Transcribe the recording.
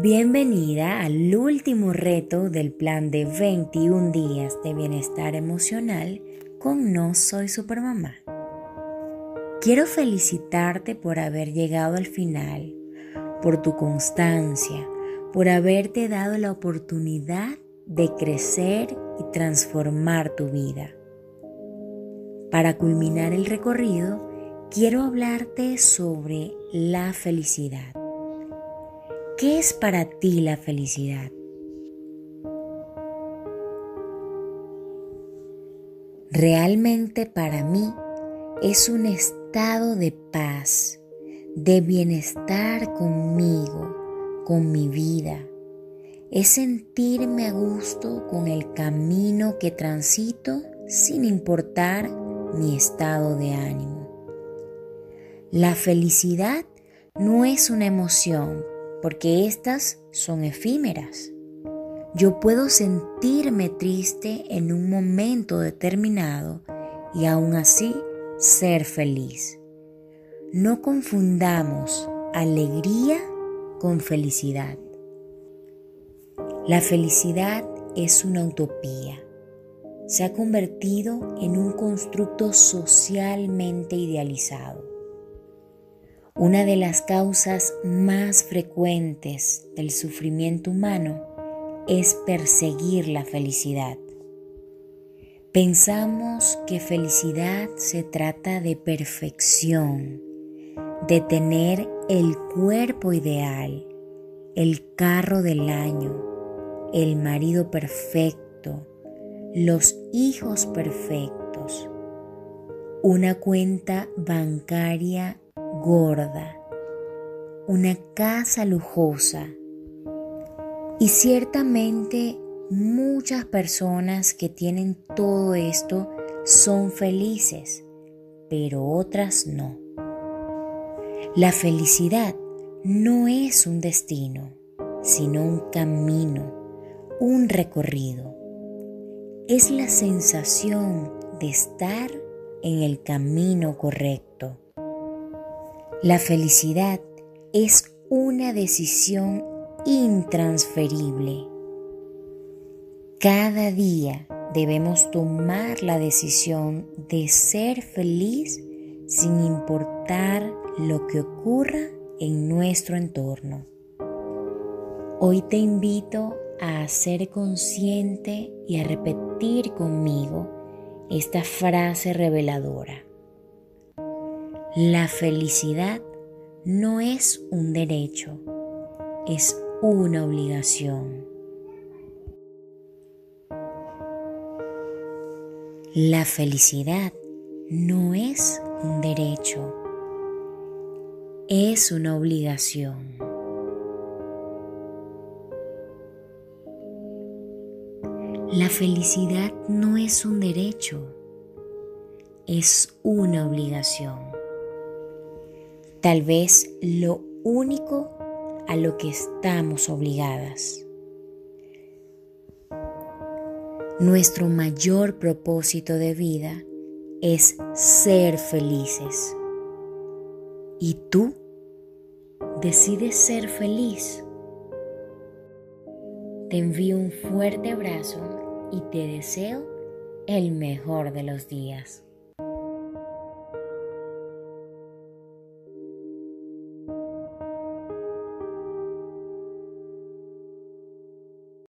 Bienvenida al último reto del plan de 21 días de bienestar emocional con No Soy Supermamá. Quiero felicitarte por haber llegado al final, por tu constancia, por haberte dado la oportunidad de crecer y transformar tu vida. Para culminar el recorrido, quiero hablarte sobre la felicidad. ¿Qué es para ti la felicidad? Realmente para mí es un estado de paz, de bienestar conmigo, con mi vida. Es sentirme a gusto con el camino que transito sin importar mi estado de ánimo. La felicidad no es una emoción, porque estas son efímeras. Yo puedo sentirme triste en un momento determinado y aún así ser feliz. No confundamos alegría con felicidad. La felicidad es una utopía. Se ha convertido en un constructo socialmente idealizado. Una de las causas más frecuentes del sufrimiento humano es perseguir la felicidad. Pensamos que felicidad se trata de perfección, de tener el cuerpo ideal, el carro del año, el marido perfecto, los hijos perfectos, una cuenta bancaria gorda, una casa lujosa. Y ciertamente muchas personas que tienen todo esto son felices, pero otras no. La felicidad no es un destino, sino un camino, un recorrido. Es la sensación de estar en el camino correcto la felicidad es una decisión intransferible. Cada día debemos tomar la decisión de ser feliz sin importar lo que ocurra en nuestro entorno. Hoy te invito a ser consciente y a repetir conmigo esta frase reveladora. La felicidad no es un derecho, es una obligación. La felicidad no es un derecho, es una obligación. La felicidad no es un derecho, es una obligación tal vez lo único a lo que estamos obligadas. Nuestro mayor propósito de vida es ser felices. ¿Y tú decides ser feliz? Te envío un fuerte abrazo y te deseo el mejor de los días.